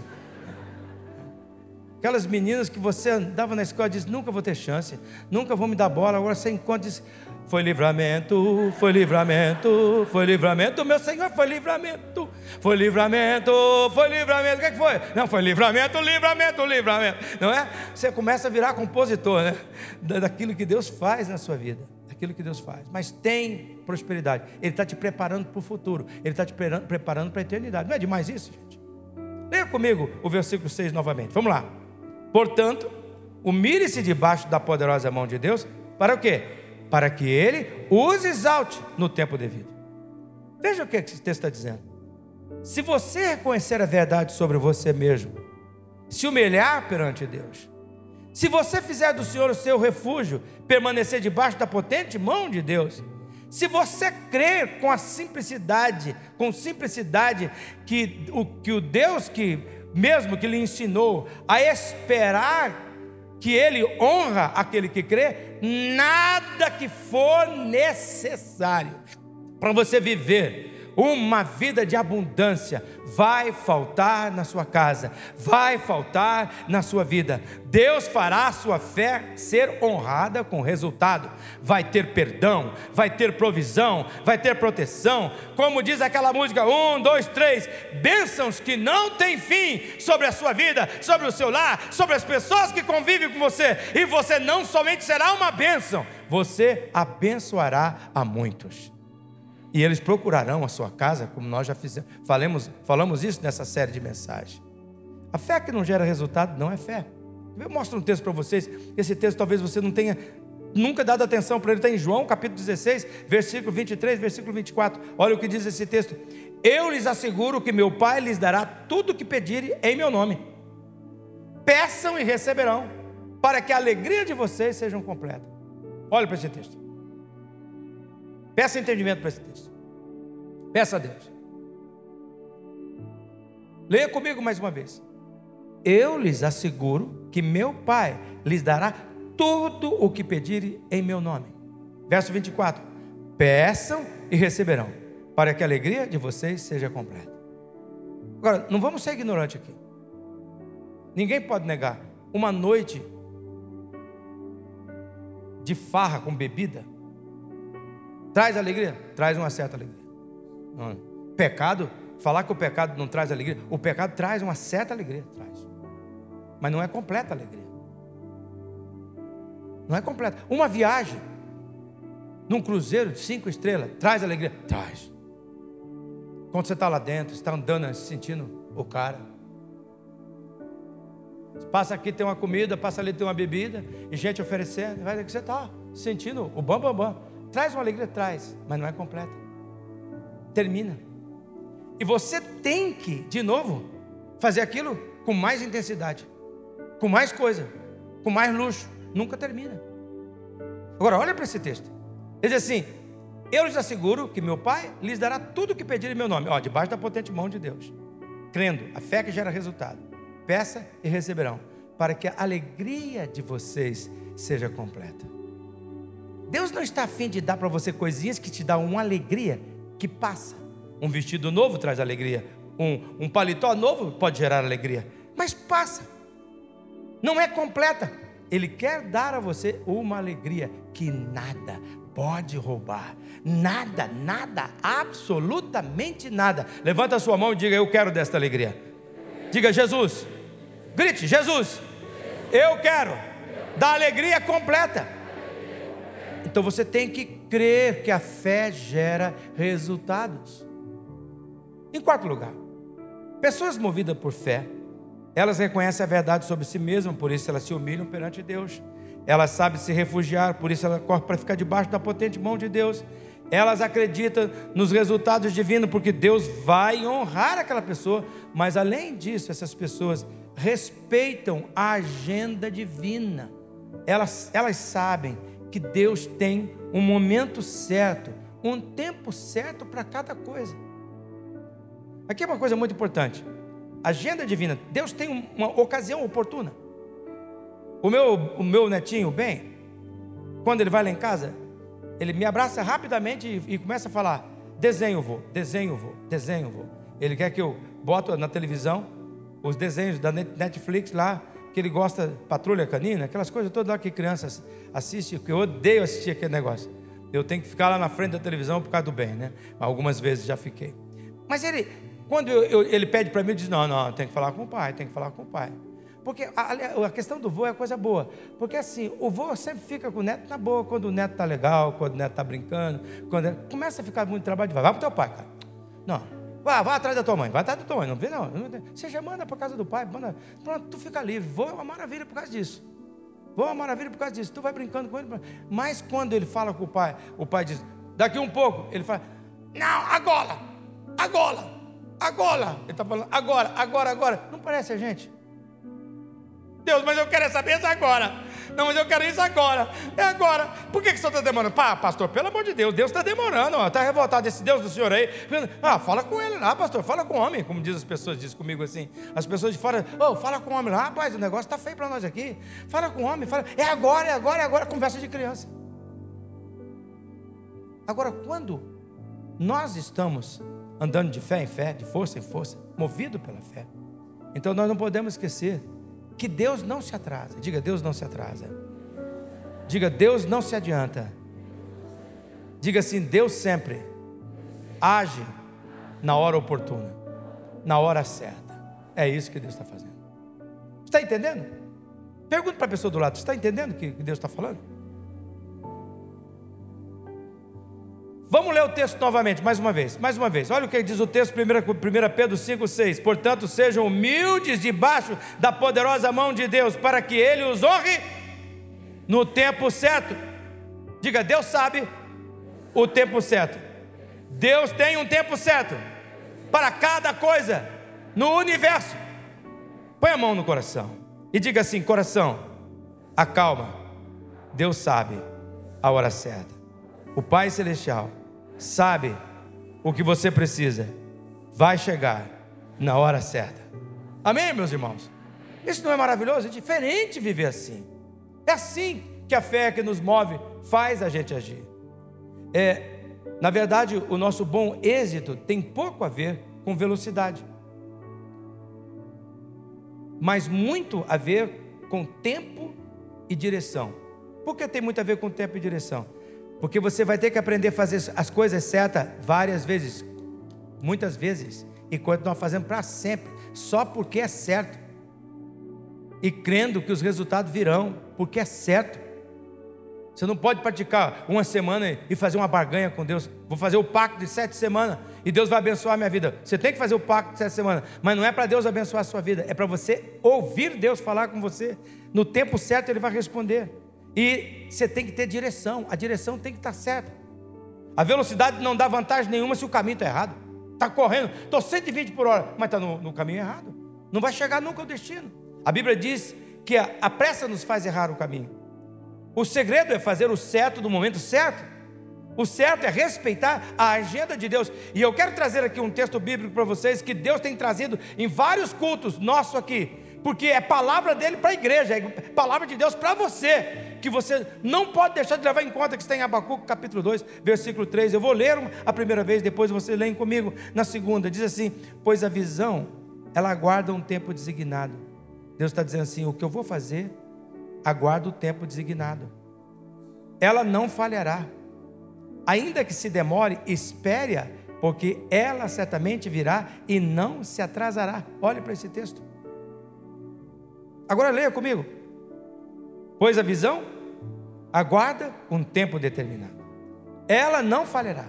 Aquelas meninas que você andava na escola e disse, nunca vou ter chance, nunca vou me dar bola, agora você encontra e diz, foi livramento, foi livramento, foi livramento, meu Senhor, foi livramento, foi livramento, foi livramento. O que, é que foi? Não, foi livramento, livramento, livramento. Não é? Você começa a virar compositor, né? Daquilo que Deus faz na sua vida. Daquilo que Deus faz. Mas tem prosperidade. Ele está te preparando para o futuro. Ele está te preparando para a eternidade. Não é demais isso, gente? Leia comigo o versículo 6 novamente. Vamos lá. Portanto, humilhe-se debaixo da poderosa mão de Deus. Para o quê? Para que ele os exalte no tempo devido. Veja o que esse texto está dizendo. Se você reconhecer a verdade sobre você mesmo, se humilhar perante Deus, se você fizer do Senhor o seu refúgio, permanecer debaixo da potente mão de Deus, se você crer com a simplicidade, com simplicidade que o, que o Deus que mesmo que lhe ensinou a esperar que ele honra aquele que crê, nada que for necessário para você viver uma vida de abundância vai faltar na sua casa, vai faltar na sua vida. Deus fará a sua fé ser honrada com resultado. Vai ter perdão, vai ter provisão, vai ter proteção. Como diz aquela música: um, dois, três, bênçãos que não têm fim sobre a sua vida, sobre o seu lar, sobre as pessoas que convivem com você. E você não somente será uma bênção, você abençoará a muitos e eles procurarão a sua casa, como nós já fizemos, falamos, falamos isso nessa série de mensagens. A fé que não gera resultado não é fé. Eu mostro um texto para vocês. Esse texto talvez você não tenha nunca dado atenção para ele. Está em João capítulo 16, versículo 23, versículo 24. Olha o que diz esse texto. Eu lhes asseguro que meu Pai lhes dará tudo o que pedirem em meu nome. Peçam e receberão, para que a alegria de vocês seja completa. Olha para esse texto. Peça entendimento para esse texto. Peça a Deus. Leia comigo mais uma vez. Eu lhes asseguro que meu Pai lhes dará tudo o que pedirem em meu nome. Verso 24: Peçam e receberão, para que a alegria de vocês seja completa. Agora, não vamos ser ignorantes aqui. Ninguém pode negar. Uma noite de farra com bebida Traz alegria? Traz uma certa alegria. Não. Pecado, falar que o pecado não traz alegria, o pecado traz uma certa alegria, traz. Mas não é completa alegria. Não é completa. Uma viagem num cruzeiro de cinco estrelas traz alegria? Traz. Quando você está lá dentro, está andando, sentindo o cara. Passa aqui tem uma comida, passa ali tem uma bebida, e gente oferecendo, vai que você está sentindo o bam bam bam Traz uma alegria, traz, mas não é completa. Termina. E você tem que, de novo, fazer aquilo com mais intensidade, com mais coisa, com mais luxo. Nunca termina. Agora, olha para esse texto. Ele diz assim: Eu lhes asseguro que meu Pai lhes dará tudo o que pedirem em meu nome. Ó, debaixo da potente mão de Deus. Crendo, a fé que gera resultado. Peça e receberão, para que a alegria de vocês seja completa. Deus não está afim de dar para você coisinhas que te dão uma alegria que passa. Um vestido novo traz alegria. Um, um paletó novo pode gerar alegria. Mas passa. Não é completa. Ele quer dar a você uma alegria que nada pode roubar. Nada, nada, absolutamente nada. Levanta a sua mão e diga: Eu quero desta alegria. Diga, Jesus. Grite, Jesus. Eu quero da alegria completa. Então você tem que crer que a fé gera resultados. Em quarto lugar, pessoas movidas por fé, elas reconhecem a verdade sobre si mesmas, por isso elas se humilham perante Deus. Elas sabem se refugiar, por isso elas correm para ficar debaixo da potente mão de Deus. Elas acreditam nos resultados divinos, porque Deus vai honrar aquela pessoa. Mas além disso, essas pessoas respeitam a agenda divina. Elas, elas sabem que Deus tem um momento certo, um tempo certo para cada coisa. Aqui é uma coisa muito importante. Agenda divina. Deus tem uma ocasião oportuna. O meu, o meu netinho, bem, quando ele vai lá em casa, ele me abraça rapidamente e, e começa a falar: desenho, vou, desenho, vou, desenho, vou. Ele quer que eu boto na televisão os desenhos da Netflix lá, que ele gosta, Patrulha Canina, aquelas coisas todas lá que crianças assistem, que eu odeio assistir aquele negócio. Eu tenho que ficar lá na frente da televisão por causa do bem, né? Algumas vezes já fiquei. Mas ele, quando eu, eu, ele pede para mim, diz: Não, não, tem que falar com o pai, tem que falar com o pai. Porque a, a, questão do vô é coisa boa. Porque assim, o vô sempre fica com o neto na boa, quando o neto está legal, quando o neto está brincando. Quando começa a ficar muito trabalho, vai, vai para o teu pai, cara. Não, vá, vá atrás da tua mãe, vai atrás da tua mãe, não vê não. Você já manda para casa do pai, manda, pronto, tu fica livre. Vô é uma maravilha por causa disso. Vô é uma maravilha por causa disso. Tu vai brincando com ele. Mas quando ele fala com o pai, o pai diz, daqui um pouco, ele fala, não, agora, agora. Agora, ele está falando, agora, agora, agora. Não parece a gente? Deus, mas eu quero saber isso agora. Não, mas eu quero isso agora. É agora. Por que, que o senhor está demorando? Pá, pastor, pelo amor de Deus, Deus está demorando. Está revoltado esse Deus do senhor aí. Ah, fala com ele lá, pastor. Fala com o homem, como diz as pessoas, diz comigo assim. As pessoas de fora, oh, fala com o homem lá. Rapaz, o negócio está feio para nós aqui. Fala com o homem, fala. É agora, é agora, é agora. Conversa de criança. Agora, quando nós estamos andando de fé em fé, de força em força, movido pela fé. Então nós não podemos esquecer que Deus não se atrasa. Diga, Deus não se atrasa. Diga, Deus não se adianta. Diga assim, Deus sempre age na hora oportuna, na hora certa. É isso que Deus está fazendo. Está entendendo? Pergunta para a pessoa do lado: está entendendo o que Deus está falando? Vamos ler o texto novamente, mais uma vez, mais uma vez. Olha o que diz o texto, 1 Pedro 5, 6. Portanto, sejam humildes debaixo da poderosa mão de Deus, para que Ele os honre no tempo certo. Diga, Deus sabe o tempo certo. Deus tem um tempo certo para cada coisa no universo. Põe a mão no coração e diga assim: coração, acalma. Deus sabe a hora certa. O Pai Celestial sabe o que você precisa, vai chegar na hora certa. Amém, meus irmãos? Isso não é maravilhoso? É diferente viver assim. É assim que a fé que nos move faz a gente agir. É, na verdade, o nosso bom êxito tem pouco a ver com velocidade, mas muito a ver com tempo e direção. Por que tem muito a ver com tempo e direção? Porque você vai ter que aprender a fazer as coisas certas várias vezes, muitas vezes, e continuar fazendo para sempre, só porque é certo. E crendo que os resultados virão, porque é certo. Você não pode praticar uma semana e fazer uma barganha com Deus. Vou fazer o pacto de sete semanas e Deus vai abençoar a minha vida. Você tem que fazer o pacto de sete semanas, mas não é para Deus abençoar a sua vida, é para você ouvir Deus falar com você. No tempo certo Ele vai responder. E você tem que ter direção, a direção tem que estar certa. A velocidade não dá vantagem nenhuma se o caminho está errado. Está correndo, estou 120 por hora, mas está no, no, caminho errado. Não vai chegar nunca ao destino. A Bíblia diz que a, a pressa nos faz errar o caminho. O segredo é fazer o certo no momento certo. O certo é respeitar a agenda de Deus. E eu quero trazer aqui um texto bíblico para vocês que Deus tem trazido em vários cultos nossos aqui porque é palavra dele para a igreja, é palavra de Deus para você, que você não pode deixar de levar em conta que está em Abacuco capítulo 2, versículo 3. Eu vou ler a primeira vez, depois você lê comigo na segunda. Diz assim: Pois a visão, ela aguarda um tempo designado. Deus está dizendo assim: o que eu vou fazer, aguarda o tempo designado. Ela não falhará. Ainda que se demore, espere-a, porque ela certamente virá e não se atrasará. Olhe para esse texto. Agora leia comigo. Pois a visão aguarda um tempo determinado. Ela não falhará.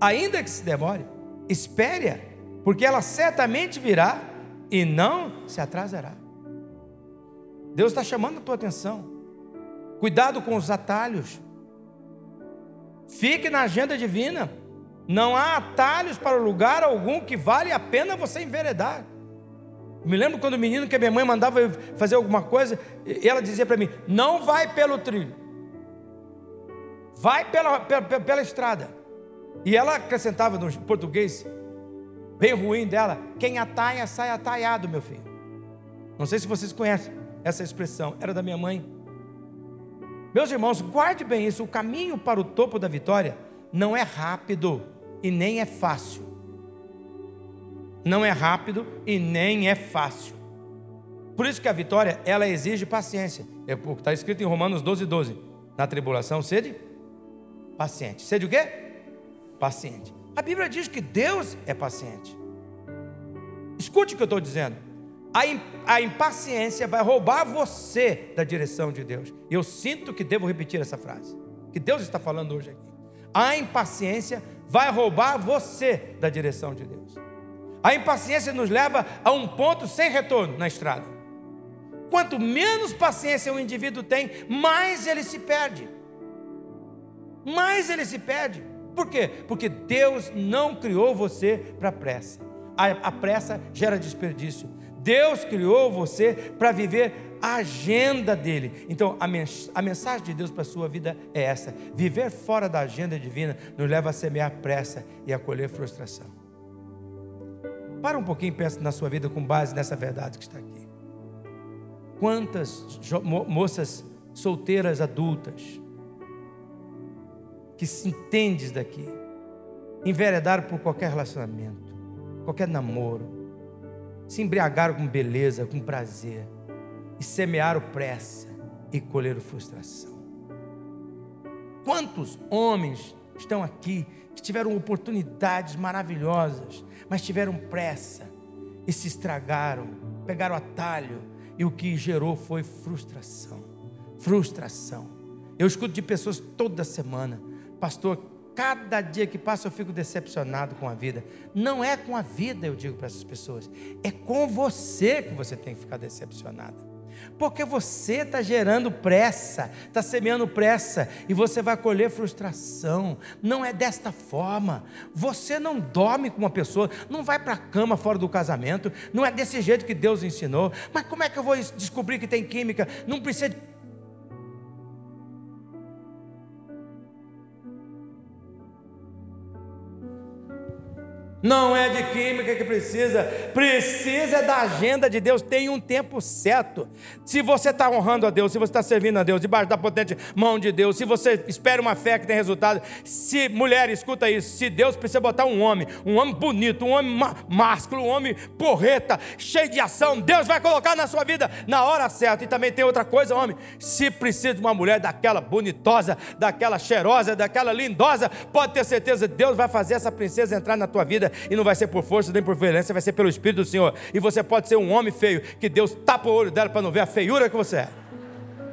Ainda que se demore, espere-a, porque ela certamente virá e não se atrasará. Deus está chamando a tua atenção. Cuidado com os atalhos. Fique na agenda divina. Não há atalhos para lugar algum que vale a pena você enveredar. Me lembro quando o menino que a minha mãe mandava eu fazer alguma coisa, e ela dizia para mim: não vai pelo trilho, vai pela, pela, pela estrada. E ela acrescentava no português, bem ruim dela: quem ataia sai ataiado, meu filho. Não sei se vocês conhecem essa expressão, era da minha mãe. Meus irmãos, guarde bem isso: o caminho para o topo da vitória não é rápido e nem é fácil não é rápido e nem é fácil. Por isso que a vitória, ela exige paciência. É está escrito em Romanos 12, 12. Na tribulação, sede paciente. Sede o quê? Paciente. A Bíblia diz que Deus é paciente. Escute o que eu estou dizendo. A, impaciência vai roubar você da direção de Deus. E eu sinto que devo repetir essa frase. Que Deus está falando hoje aqui. A impaciência vai roubar você da direção de Deus. A impaciência nos leva a um ponto sem retorno na estrada. Quanto menos paciência o indivíduo tem, mais ele se perde. Mais ele se perde. Por quê? Porque Deus não criou você para pressa. A, a pressa gera desperdício. Deus criou você para viver a agenda dele. Então, a, mens a mensagem de Deus para a sua vida é essa: viver fora da agenda divina nos leva a semear pressa e a colher frustração. Para um pouquinho e pensa na sua vida com base nessa verdade que está aqui. Quantas moças solteiras adultas que se entendes daqui, enveredaram por qualquer relacionamento, qualquer namoro, se embriagaram com beleza, com prazer, e semearam pressa e colheram frustração. Quantos homens estão aqui que tiveram oportunidades maravilhosas, mas tiveram pressa e se estragaram, pegaram atalho, e o que gerou foi frustração. Frustração. Eu escuto de pessoas toda semana, pastor, cada dia que passa eu fico decepcionado com a vida. Não é com a vida, eu digo para essas pessoas, é com você que você tem que ficar decepcionado. Porque você está gerando pressa, está semeando pressa e você vai colher frustração. Não é desta forma. Você não dorme com uma pessoa, não vai para a cama fora do casamento. Não é desse jeito que Deus ensinou. Mas como é que eu vou descobrir que tem química? Não precisa Não é de química que precisa, precisa da agenda de Deus. Tem um tempo certo. Se você está honrando a Deus, se você está servindo a Deus, debaixo da potente mão de Deus, se você espera uma fé que tem resultado, se mulher escuta isso, se Deus precisa botar um homem, um homem bonito, um homem másculo, um homem porreta, cheio de ação, Deus vai colocar na sua vida na hora certa. E também tem outra coisa, homem, se precisa de uma mulher daquela bonitosa, daquela cheirosa, daquela lindosa, pode ter certeza, Deus vai fazer essa princesa entrar na tua vida e não vai ser por força nem por violência, vai ser pelo Espírito do Senhor. E você pode ser um homem feio, que Deus tapa o olho dela para não ver a feiura que você é.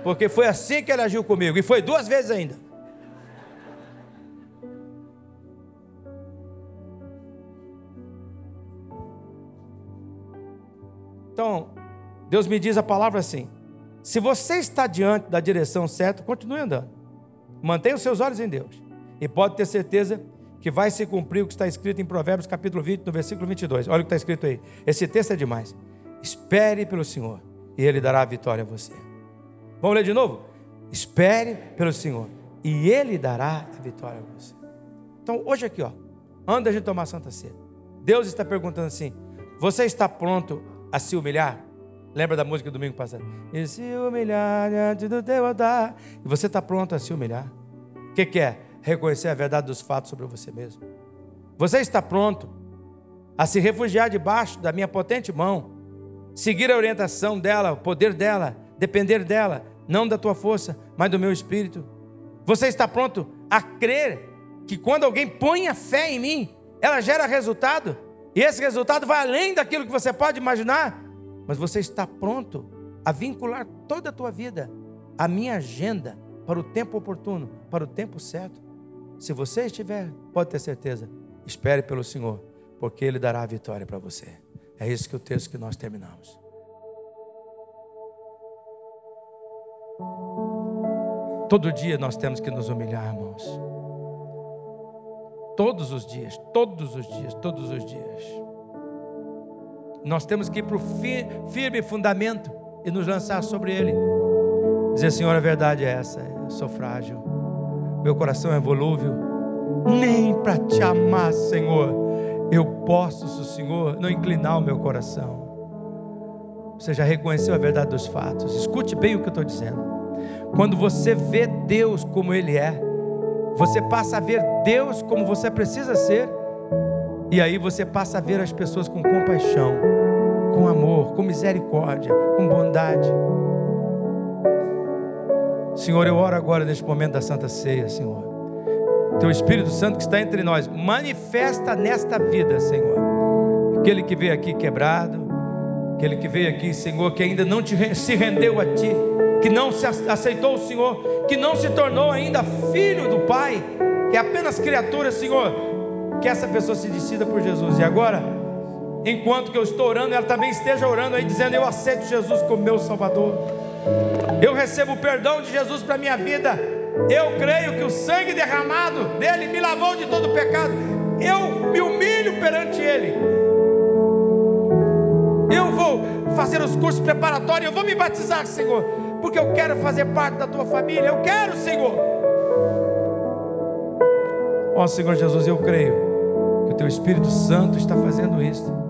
Porque foi assim que ele agiu comigo, e foi duas vezes ainda. Então, Deus me diz a palavra assim: se você está diante da direção certa, continue andando. Mantenha os seus olhos em Deus. E pode ter certeza que vai se cumprir o que está escrito em Provérbios capítulo 20, no versículo 22. Olha o que está escrito aí. Esse texto é demais. Espere pelo Senhor e Ele dará a vitória a você. Vamos ler de novo? Espere pelo Senhor e Ele dará a vitória a você. Então, hoje aqui, ó, antes da gente tomar Santa Ceia, Deus está perguntando assim: Você está pronto a se humilhar? Lembra da música do domingo passado? E se humilhar diante do teu altar. E você está pronto a se humilhar? O que, que é? Reconhecer a verdade dos fatos sobre você mesmo. Você está pronto a se refugiar debaixo da minha potente mão, seguir a orientação dela, o poder dela, depender dela, não da tua força, mas do meu espírito. Você está pronto a crer que quando alguém põe a fé em mim, ela gera resultado, e esse resultado vai além daquilo que você pode imaginar? Mas você está pronto a vincular toda a tua vida à minha agenda para o tempo oportuno, para o tempo certo? Se você estiver, pode ter certeza, espere pelo Senhor, porque Ele dará a vitória para você. É isso que o texto que nós terminamos. Todo dia nós temos que nos humilhar, irmãos. Todos os dias, todos os dias, todos os dias. Nós temos que ir para o firme fundamento e nos lançar sobre ele. Dizer, Senhor, a verdade é essa, eu sou frágil, meu coração é volúvel, nem para te amar, Senhor, eu posso, Senhor, não inclinar o meu coração. Você já reconheceu a verdade dos fatos. Escute bem o que eu estou dizendo. Quando você vê Deus como Ele é, você passa a ver Deus como você precisa ser, e aí você passa a ver as pessoas com compaixão, com amor, com misericórdia, com bondade. Senhor, eu oro agora neste momento da Santa Ceia, Senhor. Teu Espírito Santo que está entre nós, manifesta nesta vida, Senhor. Aquele que veio aqui quebrado, aquele que veio aqui, Senhor, que ainda não te, se rendeu a Ti, que não se aceitou o Senhor, que não se tornou ainda filho do Pai, que é apenas criatura, Senhor, que essa pessoa se decida por Jesus. E agora, enquanto que eu estou orando, ela também esteja orando aí, dizendo: Eu aceito Jesus como meu Salvador. Eu recebo o perdão de Jesus para minha vida. Eu creio que o sangue derramado dele me lavou de todo pecado. Eu me humilho perante Ele. Eu vou fazer os cursos preparatórios, eu vou me batizar, Senhor, porque eu quero fazer parte da tua família. Eu quero, Senhor. Ó Senhor Jesus, eu creio que o teu Espírito Santo está fazendo isso.